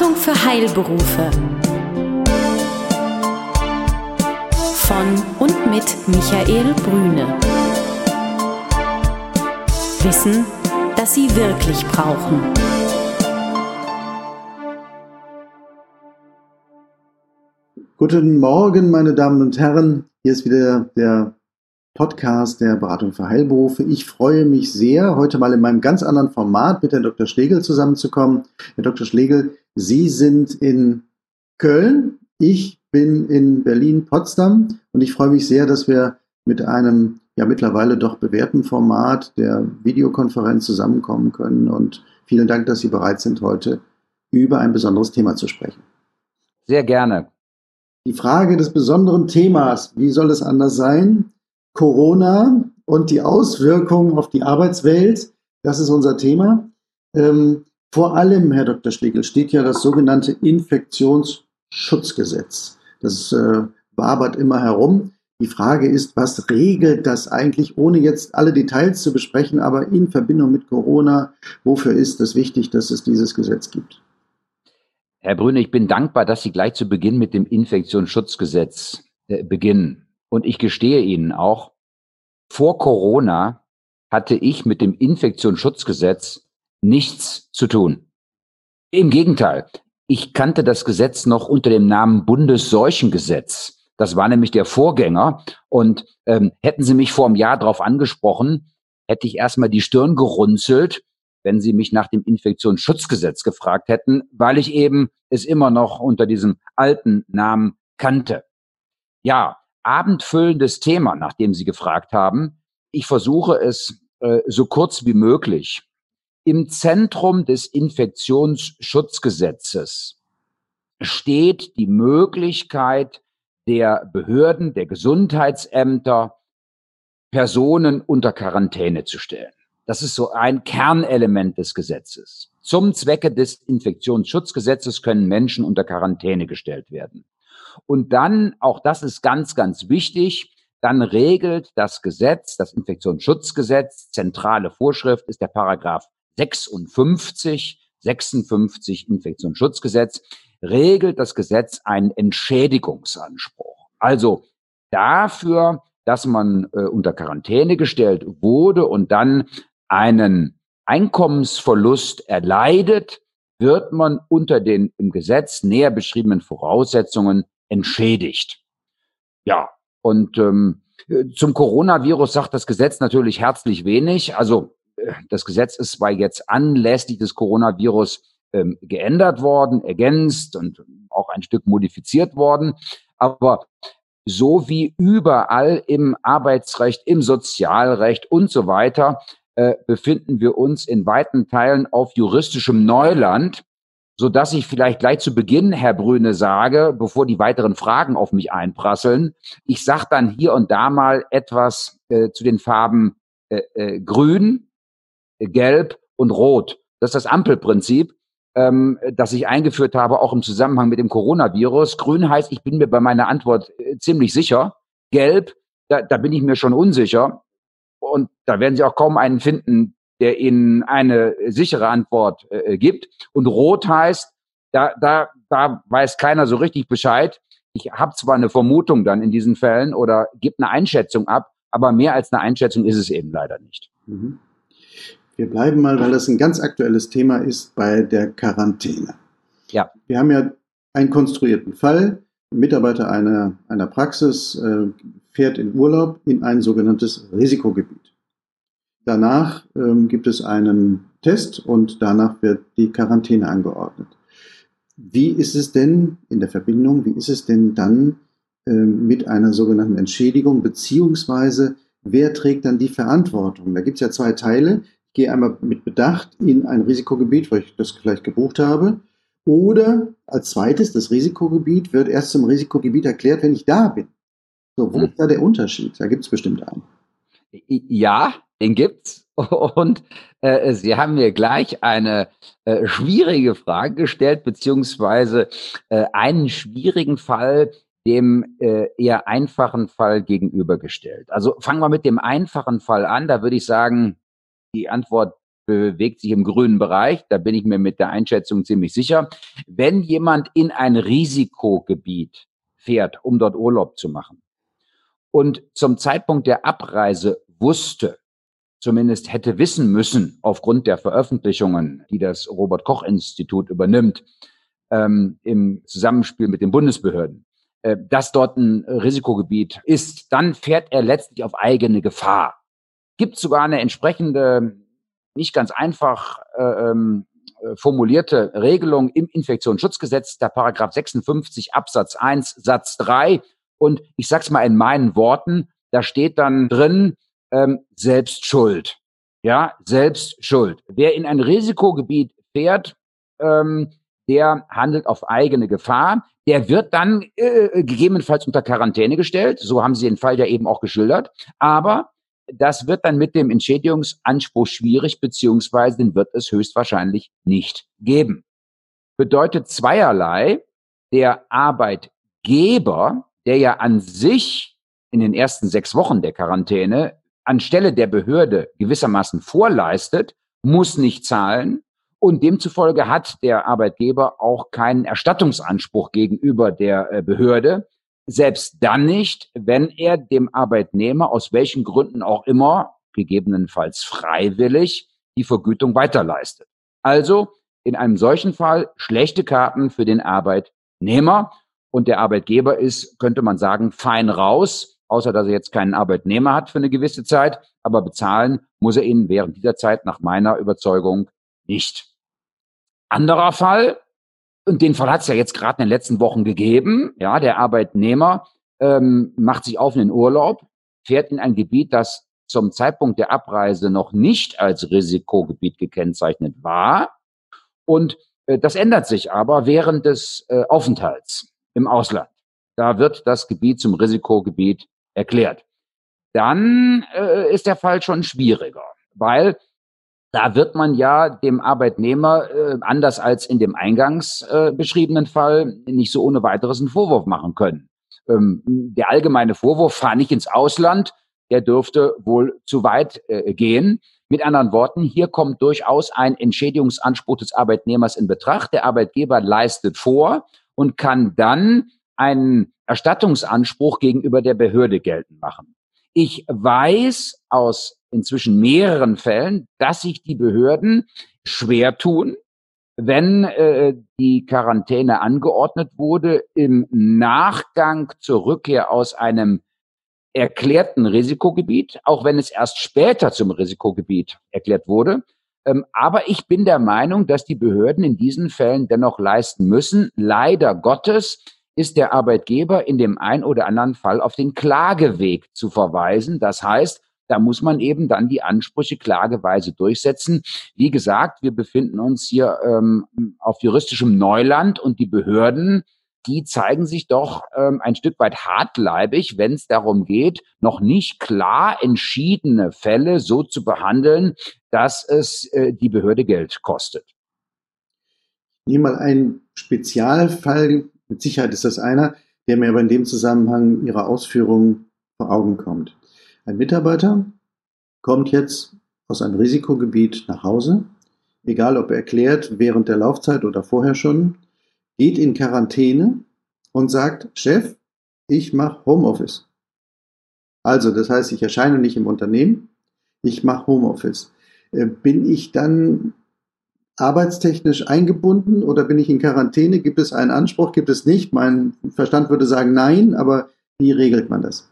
Beratung für Heilberufe. Von und mit Michael Brüne. Wissen, das Sie wirklich brauchen. Guten Morgen, meine Damen und Herren. Hier ist wieder der Podcast der Beratung für Heilberufe. Ich freue mich sehr, heute mal in meinem ganz anderen Format mit Herrn Dr. Schlegel zusammenzukommen. Herr Dr. Schlegel, Sie sind in Köln, ich bin in Berlin-Potsdam und ich freue mich sehr, dass wir mit einem ja mittlerweile doch bewährten Format der Videokonferenz zusammenkommen können. Und vielen Dank, dass Sie bereit sind, heute über ein besonderes Thema zu sprechen. Sehr gerne. Die Frage des besonderen Themas, wie soll es anders sein? Corona und die Auswirkungen auf die Arbeitswelt, das ist unser Thema. Ähm, vor allem, Herr Dr. Schlegel, steht ja das sogenannte Infektionsschutzgesetz. Das äh, wabert immer herum. Die Frage ist, was regelt das eigentlich, ohne jetzt alle Details zu besprechen, aber in Verbindung mit Corona, wofür ist es wichtig, dass es dieses Gesetz gibt? Herr Brüne, ich bin dankbar, dass Sie gleich zu Beginn mit dem Infektionsschutzgesetz äh, beginnen. Und ich gestehe Ihnen auch, vor Corona hatte ich mit dem Infektionsschutzgesetz nichts zu tun. Im Gegenteil, ich kannte das Gesetz noch unter dem Namen Bundesseuchengesetz. Das war nämlich der Vorgänger. Und ähm, hätten Sie mich vor einem Jahr darauf angesprochen, hätte ich erstmal die Stirn gerunzelt, wenn Sie mich nach dem Infektionsschutzgesetz gefragt hätten, weil ich eben es immer noch unter diesem alten Namen kannte. Ja, abendfüllendes Thema, nach dem Sie gefragt haben. Ich versuche es äh, so kurz wie möglich. Im Zentrum des Infektionsschutzgesetzes steht die Möglichkeit der Behörden, der Gesundheitsämter, Personen unter Quarantäne zu stellen. Das ist so ein Kernelement des Gesetzes. Zum Zwecke des Infektionsschutzgesetzes können Menschen unter Quarantäne gestellt werden. Und dann, auch das ist ganz, ganz wichtig, dann regelt das Gesetz, das Infektionsschutzgesetz, zentrale Vorschrift ist der Paragraph 56, 56 Infektionsschutzgesetz, regelt das Gesetz einen Entschädigungsanspruch. Also dafür, dass man äh, unter Quarantäne gestellt wurde und dann einen Einkommensverlust erleidet, wird man unter den im Gesetz näher beschriebenen Voraussetzungen entschädigt. Ja, und ähm, zum Coronavirus sagt das Gesetz natürlich herzlich wenig. Also das Gesetz ist zwar jetzt anlässlich des Coronavirus ähm, geändert worden, ergänzt und auch ein Stück modifiziert worden, aber so wie überall im Arbeitsrecht, im Sozialrecht und so weiter äh, befinden wir uns in weiten Teilen auf juristischem Neuland so dass ich vielleicht gleich zu Beginn, Herr Brüne, sage, bevor die weiteren Fragen auf mich einprasseln, ich sage dann hier und da mal etwas äh, zu den Farben äh, äh, Grün, Gelb und Rot. Das ist das Ampelprinzip, ähm, das ich eingeführt habe, auch im Zusammenhang mit dem Coronavirus. Grün heißt, ich bin mir bei meiner Antwort äh, ziemlich sicher. Gelb, da, da bin ich mir schon unsicher. Und da werden Sie auch kaum einen finden, der Ihnen eine sichere Antwort äh, gibt. Und rot heißt, da, da, da weiß keiner so richtig Bescheid. Ich habe zwar eine Vermutung dann in diesen Fällen oder gebe eine Einschätzung ab, aber mehr als eine Einschätzung ist es eben leider nicht. Mhm. Wir bleiben mal, weil das ein ganz aktuelles Thema ist, bei der Quarantäne. Ja. Wir haben ja einen konstruierten Fall. Ein Mitarbeiter einer, einer Praxis äh, fährt in Urlaub in ein sogenanntes Risikogebiet. Danach ähm, gibt es einen Test und danach wird die Quarantäne angeordnet. Wie ist es denn in der Verbindung, wie ist es denn dann ähm, mit einer sogenannten Entschädigung, beziehungsweise wer trägt dann die Verantwortung? Da gibt es ja zwei Teile. Ich gehe einmal mit Bedacht in ein Risikogebiet, weil ich das vielleicht gebucht habe. Oder als zweites, das Risikogebiet wird erst zum Risikogebiet erklärt, wenn ich da bin. So, wo hm. ist da der Unterschied? Da gibt es bestimmt einen. Ja, den gibt's. Und äh, Sie haben mir gleich eine äh, schwierige Frage gestellt, beziehungsweise äh, einen schwierigen Fall dem äh, eher einfachen Fall gegenübergestellt. Also fangen wir mit dem einfachen Fall an. Da würde ich sagen, die Antwort bewegt sich im grünen Bereich, da bin ich mir mit der Einschätzung ziemlich sicher. Wenn jemand in ein Risikogebiet fährt, um dort Urlaub zu machen und zum Zeitpunkt der Abreise wusste, zumindest hätte wissen müssen, aufgrund der Veröffentlichungen, die das Robert Koch Institut übernimmt, ähm, im Zusammenspiel mit den Bundesbehörden, äh, dass dort ein Risikogebiet ist, dann fährt er letztlich auf eigene Gefahr. Gibt sogar eine entsprechende, nicht ganz einfach äh, ähm, äh, formulierte Regelung im Infektionsschutzgesetz, der Paragraph 56 Absatz 1 Satz 3. Und ich sag's mal in meinen Worten, da steht dann drin, ähm, selbst schuld. Ja, selbst schuld. Wer in ein Risikogebiet fährt, ähm, der handelt auf eigene Gefahr. Der wird dann äh, gegebenenfalls unter Quarantäne gestellt. So haben Sie den Fall ja eben auch geschildert. Aber das wird dann mit dem Entschädigungsanspruch schwierig, beziehungsweise den wird es höchstwahrscheinlich nicht geben. Bedeutet zweierlei, der Arbeitgeber, der ja an sich in den ersten sechs Wochen der Quarantäne anstelle der Behörde gewissermaßen vorleistet, muss nicht zahlen. Und demzufolge hat der Arbeitgeber auch keinen Erstattungsanspruch gegenüber der äh, Behörde, selbst dann nicht, wenn er dem Arbeitnehmer aus welchen Gründen auch immer, gegebenenfalls freiwillig, die Vergütung weiterleistet. Also in einem solchen Fall schlechte Karten für den Arbeitnehmer und der Arbeitgeber ist, könnte man sagen, fein raus, außer dass er jetzt keinen Arbeitnehmer hat für eine gewisse Zeit, aber bezahlen muss er ihn während dieser Zeit nach meiner Überzeugung nicht. Anderer Fall, und den Fall hat es ja jetzt gerade in den letzten Wochen gegeben, ja, der Arbeitnehmer ähm, macht sich auf in den Urlaub, fährt in ein Gebiet, das zum Zeitpunkt der Abreise noch nicht als Risikogebiet gekennzeichnet war. Und äh, das ändert sich aber während des äh, Aufenthalts im Ausland. Da wird das Gebiet zum Risikogebiet erklärt. Dann äh, ist der Fall schon schwieriger, weil da wird man ja dem Arbeitnehmer äh, anders als in dem eingangs äh, beschriebenen Fall nicht so ohne weiteres einen Vorwurf machen können. Ähm, der allgemeine Vorwurf, fahr nicht ins Ausland, der dürfte wohl zu weit äh, gehen. Mit anderen Worten, hier kommt durchaus ein Entschädigungsanspruch des Arbeitnehmers in Betracht. Der Arbeitgeber leistet vor und kann dann einen Erstattungsanspruch gegenüber der Behörde geltend machen. Ich weiß aus inzwischen mehreren Fällen, dass sich die Behörden schwer tun, wenn äh, die Quarantäne angeordnet wurde, im Nachgang zur Rückkehr aus einem erklärten Risikogebiet, auch wenn es erst später zum Risikogebiet erklärt wurde. Ähm, aber ich bin der Meinung, dass die Behörden in diesen Fällen dennoch leisten müssen. Leider Gottes ist der Arbeitgeber in dem ein oder anderen Fall auf den Klageweg zu verweisen. Das heißt, da muss man eben dann die Ansprüche klageweise durchsetzen. Wie gesagt, wir befinden uns hier ähm, auf juristischem Neuland und die Behörden, die zeigen sich doch ähm, ein Stück weit hartleibig, wenn es darum geht, noch nicht klar entschiedene Fälle so zu behandeln, dass es äh, die Behörde Geld kostet. Ich nehme mal einen Spezialfall, mit Sicherheit ist das einer, der mir aber in dem Zusammenhang Ihrer Ausführungen vor Augen kommt. Ein Mitarbeiter kommt jetzt aus einem Risikogebiet nach Hause, egal ob erklärt während der Laufzeit oder vorher schon, geht in Quarantäne und sagt, Chef, ich mache Homeoffice. Also, das heißt, ich erscheine nicht im Unternehmen, ich mache Homeoffice. Äh, bin ich dann arbeitstechnisch eingebunden oder bin ich in Quarantäne? Gibt es einen Anspruch? Gibt es nicht? Mein Verstand würde sagen nein, aber wie regelt man das?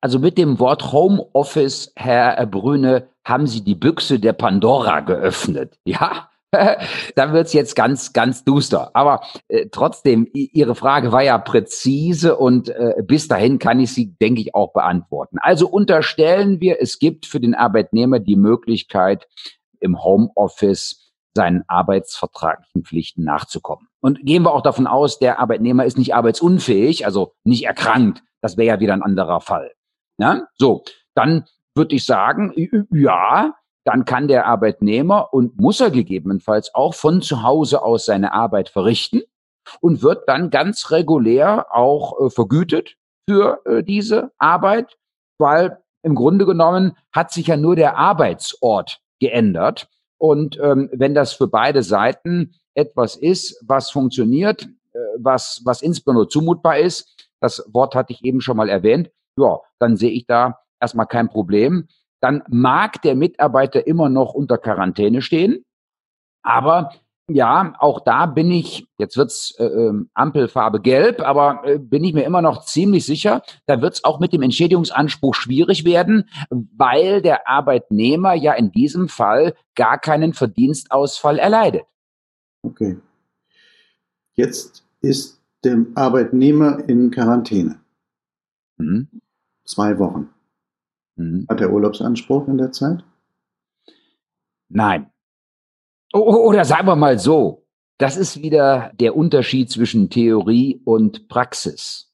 Also mit dem Wort Homeoffice, Herr Brüne, haben Sie die Büchse der Pandora geöffnet. Ja, da wird's jetzt ganz, ganz duster. Aber äh, trotzdem, Ihre Frage war ja präzise und äh, bis dahin kann ich sie, denke ich, auch beantworten. Also unterstellen wir, es gibt für den Arbeitnehmer die Möglichkeit, im Homeoffice seinen arbeitsvertraglichen Pflichten nachzukommen. Und gehen wir auch davon aus, der Arbeitnehmer ist nicht arbeitsunfähig, also nicht erkrankt. Das wäre ja wieder ein anderer Fall. Ja? So, dann würde ich sagen, ja, dann kann der Arbeitnehmer und muss er gegebenenfalls auch von zu Hause aus seine Arbeit verrichten und wird dann ganz regulär auch äh, vergütet für äh, diese Arbeit, weil im Grunde genommen hat sich ja nur der Arbeitsort geändert Und ähm, wenn das für beide Seiten etwas ist, was funktioniert, äh, was, was insbesondere zumutbar ist, das Wort hatte ich eben schon mal erwähnt, ja, dann sehe ich da erstmal kein Problem. Dann mag der Mitarbeiter immer noch unter Quarantäne stehen, aber ja, auch da bin ich, jetzt wird's äh, ähm, Ampelfarbe gelb, aber äh, bin ich mir immer noch ziemlich sicher, da wird's auch mit dem Entschädigungsanspruch schwierig werden, weil der Arbeitnehmer ja in diesem Fall gar keinen Verdienstausfall erleidet. Okay. Jetzt ist der Arbeitnehmer in Quarantäne. Mhm. Zwei Wochen. Mhm. Hat er Urlaubsanspruch in der Zeit? Nein. Oder sagen wir mal so, das ist wieder der Unterschied zwischen Theorie und Praxis.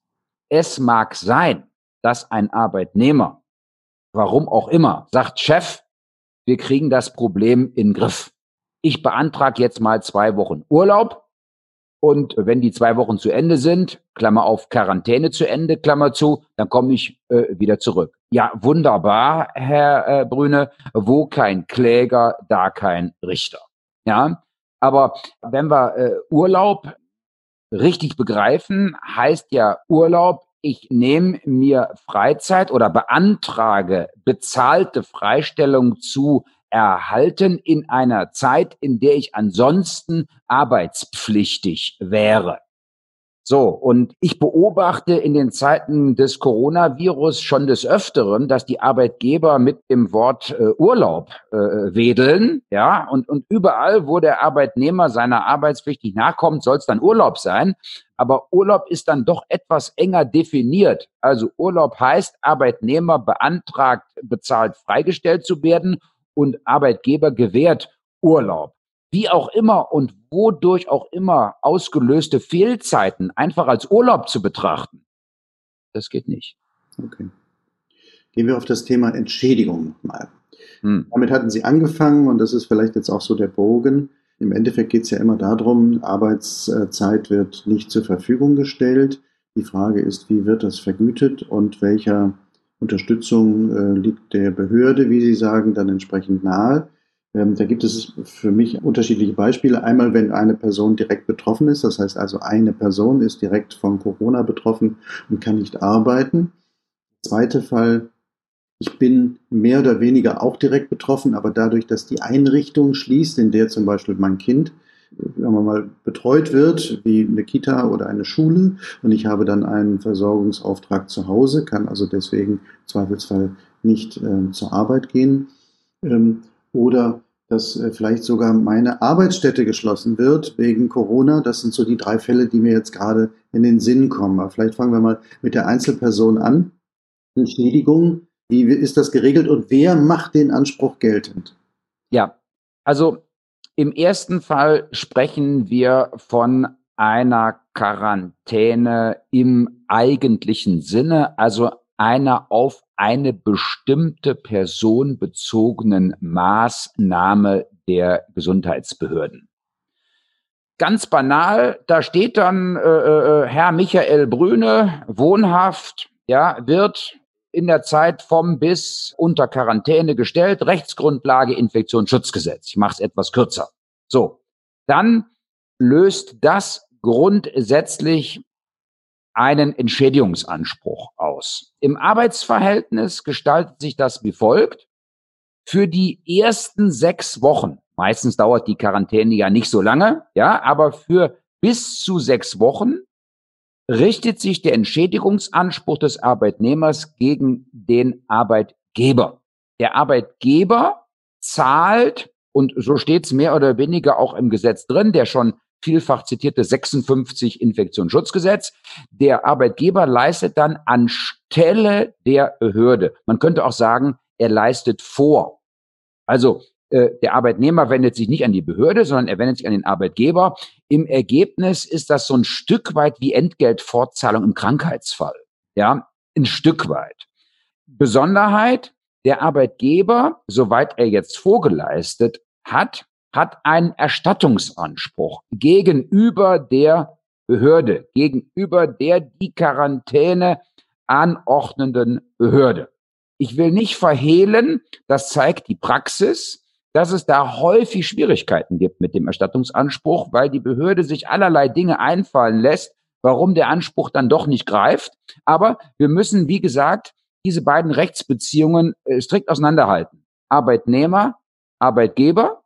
Es mag sein, dass ein Arbeitnehmer, warum auch immer, sagt, Chef, wir kriegen das Problem in Griff. Ich beantrage jetzt mal zwei Wochen Urlaub und wenn die zwei Wochen zu Ende sind, Klammer auf Quarantäne zu Ende, Klammer zu, dann komme ich äh, wieder zurück. Ja, wunderbar, Herr äh, Brüne, wo kein Kläger, da kein Richter. Ja, aber wenn wir äh, Urlaub richtig begreifen, heißt ja Urlaub, ich nehme mir Freizeit oder beantrage bezahlte Freistellung zu erhalten in einer Zeit, in der ich ansonsten arbeitspflichtig wäre. So, und ich beobachte in den Zeiten des Coronavirus schon des Öfteren, dass die Arbeitgeber mit dem Wort äh, Urlaub äh, wedeln, ja, und, und überall, wo der Arbeitnehmer seiner Arbeitspflicht nicht nachkommt, soll es dann Urlaub sein. Aber Urlaub ist dann doch etwas enger definiert. Also Urlaub heißt, Arbeitnehmer beantragt, bezahlt freigestellt zu werden und Arbeitgeber gewährt Urlaub wie auch immer und wodurch auch immer ausgelöste Fehlzeiten einfach als Urlaub zu betrachten, das geht nicht. Okay. Gehen wir auf das Thema Entschädigung nochmal. Hm. Damit hatten Sie angefangen und das ist vielleicht jetzt auch so der Bogen. Im Endeffekt geht es ja immer darum, Arbeitszeit wird nicht zur Verfügung gestellt. Die Frage ist, wie wird das vergütet und welcher Unterstützung äh, liegt der Behörde, wie Sie sagen, dann entsprechend nahe. Ähm, da gibt es für mich unterschiedliche Beispiele. Einmal, wenn eine Person direkt betroffen ist, das heißt also eine Person ist direkt von Corona betroffen und kann nicht arbeiten. Zweiter Fall, ich bin mehr oder weniger auch direkt betroffen, aber dadurch, dass die Einrichtung schließt, in der zum Beispiel mein Kind sagen wir mal, betreut wird, wie eine Kita oder eine Schule, und ich habe dann einen Versorgungsauftrag zu Hause, kann also deswegen im Zweifelsfall nicht äh, zur Arbeit gehen. Ähm, oder dass äh, vielleicht sogar meine Arbeitsstätte geschlossen wird wegen Corona. Das sind so die drei Fälle, die mir jetzt gerade in den Sinn kommen. Aber vielleicht fangen wir mal mit der Einzelperson an. Entschädigung, wie ist das geregelt und wer macht den Anspruch geltend? Ja, also im ersten Fall sprechen wir von einer Quarantäne im eigentlichen Sinne, also einer auf eine bestimmte Person bezogenen Maßnahme der Gesundheitsbehörden. Ganz banal, da steht dann äh, äh, Herr Michael Brüne, wohnhaft, ja, wird in der Zeit vom bis unter Quarantäne gestellt, Rechtsgrundlage Infektionsschutzgesetz. Ich mache es etwas kürzer. So, dann löst das grundsätzlich einen Entschädigungsanspruch aus. Im Arbeitsverhältnis gestaltet sich das wie folgt. Für die ersten sechs Wochen, meistens dauert die Quarantäne ja nicht so lange, ja, aber für bis zu sechs Wochen richtet sich der Entschädigungsanspruch des Arbeitnehmers gegen den Arbeitgeber. Der Arbeitgeber zahlt, und so steht es mehr oder weniger auch im Gesetz drin, der schon vielfach zitierte 56 Infektionsschutzgesetz. Der Arbeitgeber leistet dann anstelle der Behörde. Man könnte auch sagen, er leistet vor. Also äh, der Arbeitnehmer wendet sich nicht an die Behörde, sondern er wendet sich an den Arbeitgeber. Im Ergebnis ist das so ein Stück weit wie Entgeltfortzahlung im Krankheitsfall. Ja, ein Stück weit. Besonderheit, der Arbeitgeber, soweit er jetzt vorgeleistet hat, hat einen Erstattungsanspruch gegenüber der Behörde, gegenüber der die Quarantäne anordnenden Behörde. Ich will nicht verhehlen, das zeigt die Praxis, dass es da häufig Schwierigkeiten gibt mit dem Erstattungsanspruch, weil die Behörde sich allerlei Dinge einfallen lässt, warum der Anspruch dann doch nicht greift. Aber wir müssen, wie gesagt, diese beiden Rechtsbeziehungen äh, strikt auseinanderhalten. Arbeitnehmer, Arbeitgeber,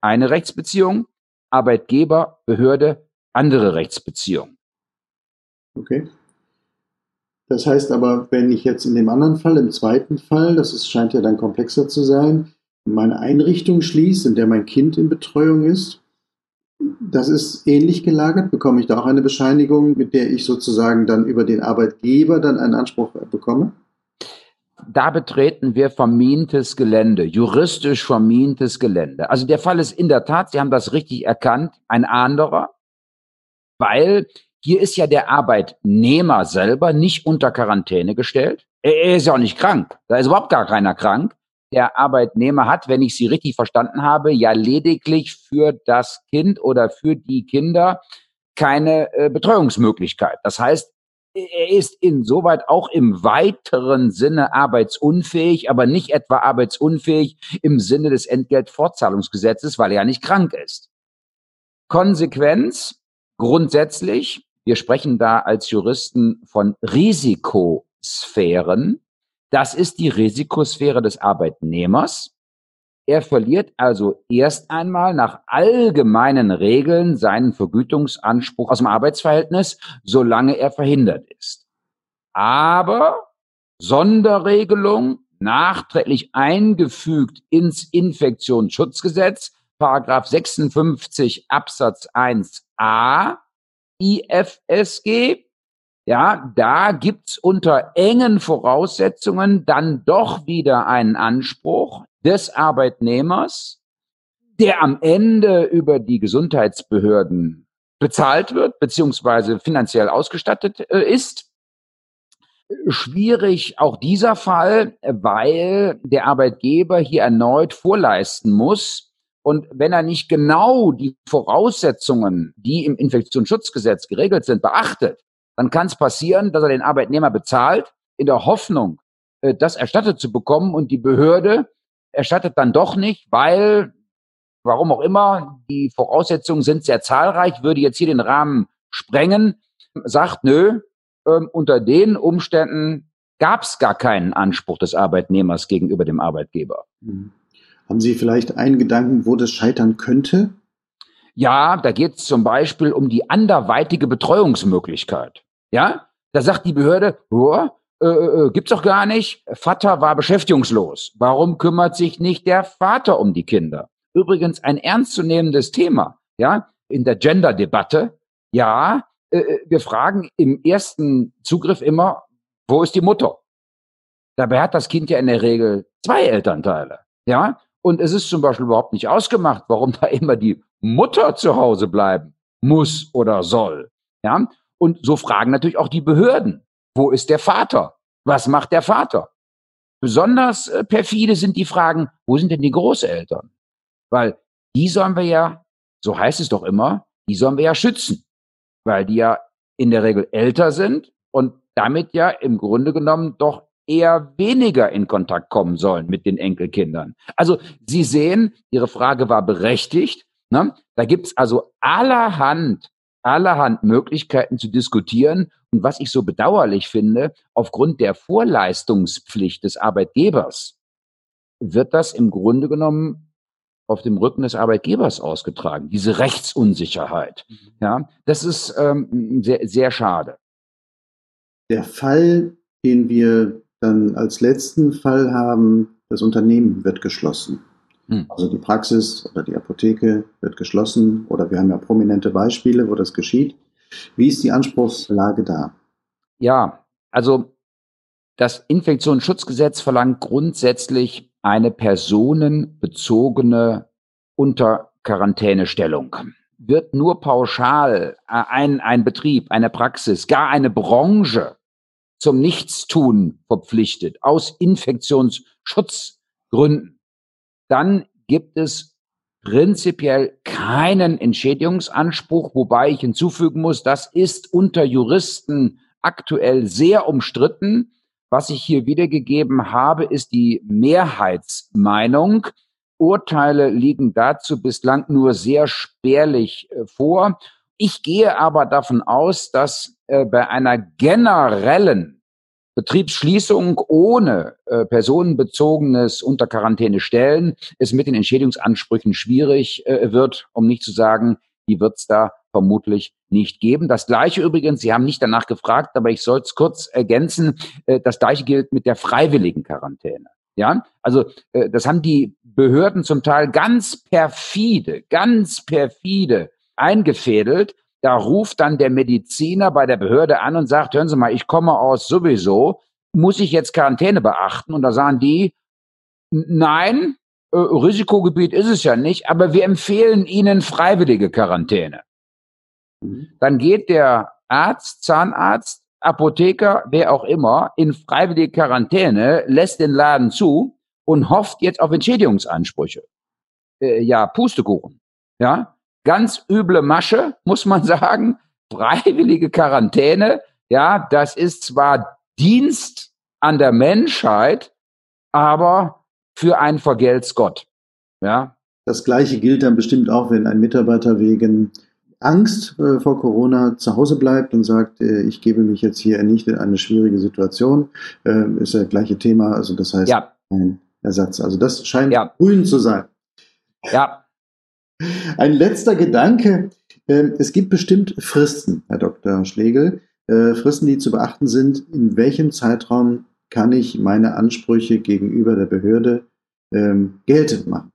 eine Rechtsbeziehung, Arbeitgeber, Behörde, andere Rechtsbeziehung. Okay. Das heißt aber, wenn ich jetzt in dem anderen Fall, im zweiten Fall, das ist, scheint ja dann komplexer zu sein, meine Einrichtung schließe, in der mein Kind in Betreuung ist, das ist ähnlich gelagert. Bekomme ich da auch eine Bescheinigung, mit der ich sozusagen dann über den Arbeitgeber dann einen Anspruch bekomme? Da betreten wir vermintes Gelände, juristisch vermintes Gelände. Also der Fall ist in der Tat, Sie haben das richtig erkannt, ein anderer, weil hier ist ja der Arbeitnehmer selber nicht unter Quarantäne gestellt. Er ist ja auch nicht krank. Da ist überhaupt gar keiner krank. Der Arbeitnehmer hat, wenn ich Sie richtig verstanden habe, ja lediglich für das Kind oder für die Kinder keine äh, Betreuungsmöglichkeit. Das heißt, er ist insoweit auch im weiteren Sinne arbeitsunfähig, aber nicht etwa arbeitsunfähig im Sinne des Entgeltfortzahlungsgesetzes, weil er ja nicht krank ist. Konsequenz, grundsätzlich wir sprechen da als Juristen von Risikosphären. Das ist die Risikosphäre des Arbeitnehmers. Er verliert also erst einmal nach allgemeinen Regeln seinen Vergütungsanspruch aus dem Arbeitsverhältnis, solange er verhindert ist. Aber Sonderregelung nachträglich eingefügt ins Infektionsschutzgesetz, Paragraph 56 Absatz 1a, IFSG. Ja, da gibt's unter engen Voraussetzungen dann doch wieder einen Anspruch des Arbeitnehmers, der am Ende über die Gesundheitsbehörden bezahlt wird, beziehungsweise finanziell ausgestattet äh, ist. Schwierig auch dieser Fall, weil der Arbeitgeber hier erneut vorleisten muss, und wenn er nicht genau die Voraussetzungen, die im Infektionsschutzgesetz geregelt sind, beachtet, dann kann es passieren, dass er den Arbeitnehmer bezahlt, in der Hoffnung, äh, das erstattet zu bekommen und die Behörde erstattet dann doch nicht, weil, warum auch immer, die Voraussetzungen sind sehr zahlreich, würde jetzt hier den Rahmen sprengen, sagt, nö, äh, unter den Umständen gab es gar keinen Anspruch des Arbeitnehmers gegenüber dem Arbeitgeber. Mhm. Haben Sie vielleicht einen Gedanken, wo das scheitern könnte? Ja, da geht es zum Beispiel um die anderweitige Betreuungsmöglichkeit. Ja, da sagt die Behörde, oh, äh, äh, gibt's doch gar nicht. Vater war beschäftigungslos. Warum kümmert sich nicht der Vater um die Kinder? Übrigens ein ernstzunehmendes Thema, ja, in der Gender-Debatte. Ja, äh, äh wir fragen im ersten Zugriff immer, wo ist die Mutter? Dabei hat das Kind ja in der Regel zwei Elternteile. Ja, und es ist zum Beispiel überhaupt nicht ausgemacht, warum da immer die Mutter zu Hause bleiben muss oder soll. Ja? Und so fragen natürlich auch die Behörden. Wo ist der Vater? Was macht der Vater? Besonders äh, perfide sind die Fragen, wo sind denn die Großeltern? Weil die sollen wir ja, so heißt es doch immer, die sollen wir ja schützen. Weil die ja in der Regel älter sind und damit ja im Grunde genommen doch eher weniger in Kontakt kommen sollen mit den Enkelkindern. Also Sie sehen, Ihre Frage war berechtigt. Ne? Da gibt's also allerhand, allerhand Möglichkeiten zu diskutieren. Und was ich so bedauerlich finde, aufgrund der Vorleistungspflicht des Arbeitgebers wird das im Grunde genommen auf dem Rücken des Arbeitgebers ausgetragen, diese Rechtsunsicherheit. Mhm. Ja, das ist ähm, sehr, sehr schade. Der Fall, den wir dann als letzten Fall haben, das Unternehmen wird geschlossen. Hm. Also die Praxis oder die Apotheke wird geschlossen oder wir haben ja prominente Beispiele, wo das geschieht. Wie ist die Anspruchslage da? Ja, also das Infektionsschutzgesetz verlangt grundsätzlich eine personenbezogene Unterquarantänestellung. Wird nur pauschal ein, ein Betrieb, eine Praxis, gar eine Branche zum Nichtstun verpflichtet, aus Infektionsschutzgründen, dann gibt es prinzipiell keinen Entschädigungsanspruch, wobei ich hinzufügen muss, das ist unter Juristen aktuell sehr umstritten. Was ich hier wiedergegeben habe, ist die Mehrheitsmeinung. Urteile liegen dazu bislang nur sehr spärlich äh, vor. Ich gehe aber davon aus, dass äh, bei einer generellen Betriebsschließung ohne äh, personenbezogenes unter Quarantäne stellen es mit den Entschädigungsansprüchen schwierig äh, wird, um nicht zu sagen, die wird es da vermutlich nicht geben. Das gleiche übrigens, Sie haben nicht danach gefragt, aber ich soll es kurz ergänzen, äh, das gleiche gilt mit der freiwilligen Quarantäne. Ja, also äh, das haben die Behörden zum Teil ganz perfide, ganz perfide eingefädelt. Da ruft dann der Mediziner bei der Behörde an und sagt, hören Sie mal, ich komme aus sowieso, muss ich jetzt Quarantäne beachten? Und da sagen die, nein, äh, Risikogebiet ist es ja nicht, aber wir empfehlen Ihnen freiwillige Quarantäne. Mhm. Dann geht der Arzt, Zahnarzt, Apotheker, wer auch immer, in freiwillige Quarantäne, lässt den Laden zu und hofft jetzt auf Entschädigungsansprüche. Äh, ja, Pustekuchen. Ja, ganz üble Masche, muss man sagen. Freiwillige Quarantäne, ja, das ist zwar Dienst an der Menschheit, aber für ein vergelt's Gott. Ja. Das Gleiche gilt dann bestimmt auch, wenn ein Mitarbeiter wegen Angst äh, vor Corona zu Hause bleibt und sagt, äh, ich gebe mich jetzt hier nicht in eine schwierige Situation, äh, ist ja das gleiche Thema. Also das heißt, ja. ein Ersatz. Also das scheint ja. grün zu sein. Ja. Ein letzter Gedanke. Ähm, es gibt bestimmt Fristen, Herr Dr. Schlegel, äh, Fristen, die zu beachten sind. In welchem Zeitraum kann ich meine Ansprüche gegenüber der Behörde ähm, geltend machen?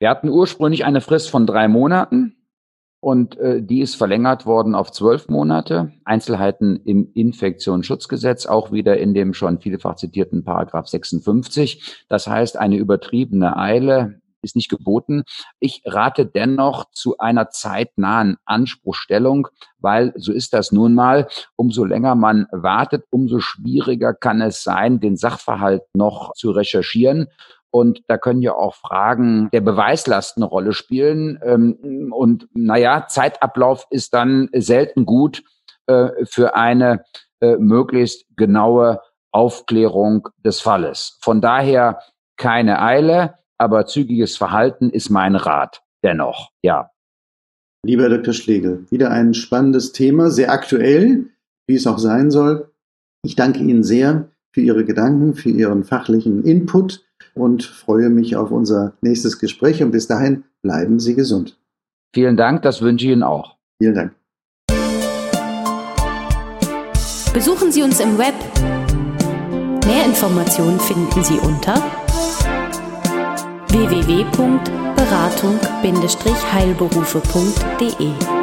Wir hatten ursprünglich eine Frist von drei Monaten und äh, die ist verlängert worden auf zwölf Monate. Einzelheiten im Infektionsschutzgesetz, auch wieder in dem schon vielfach zitierten Paragraph 56. Das heißt, eine übertriebene Eile ist nicht geboten. Ich rate dennoch zu einer zeitnahen Anspruchstellung, weil so ist das nun mal. Umso länger man wartet, umso schwieriger kann es sein, den Sachverhalt noch zu recherchieren. Und da können ja auch Fragen der Beweislast eine Rolle spielen. Ähm, und naja, Zeitablauf ist dann selten gut äh, für eine äh, möglichst genaue Aufklärung des Falles. Von daher keine Eile, aber zügiges Verhalten ist mein Rat. Dennoch, ja. Lieber Dr. Schlegel, wieder ein spannendes Thema, sehr aktuell, wie es auch sein soll. Ich danke Ihnen sehr für Ihre Gedanken, für Ihren fachlichen Input und freue mich auf unser nächstes Gespräch. Und bis dahin bleiben Sie gesund. Vielen Dank, das wünsche ich Ihnen auch. Vielen Dank. Besuchen Sie uns im Web. Mehr Informationen finden Sie unter www.beratung-heilberufe.de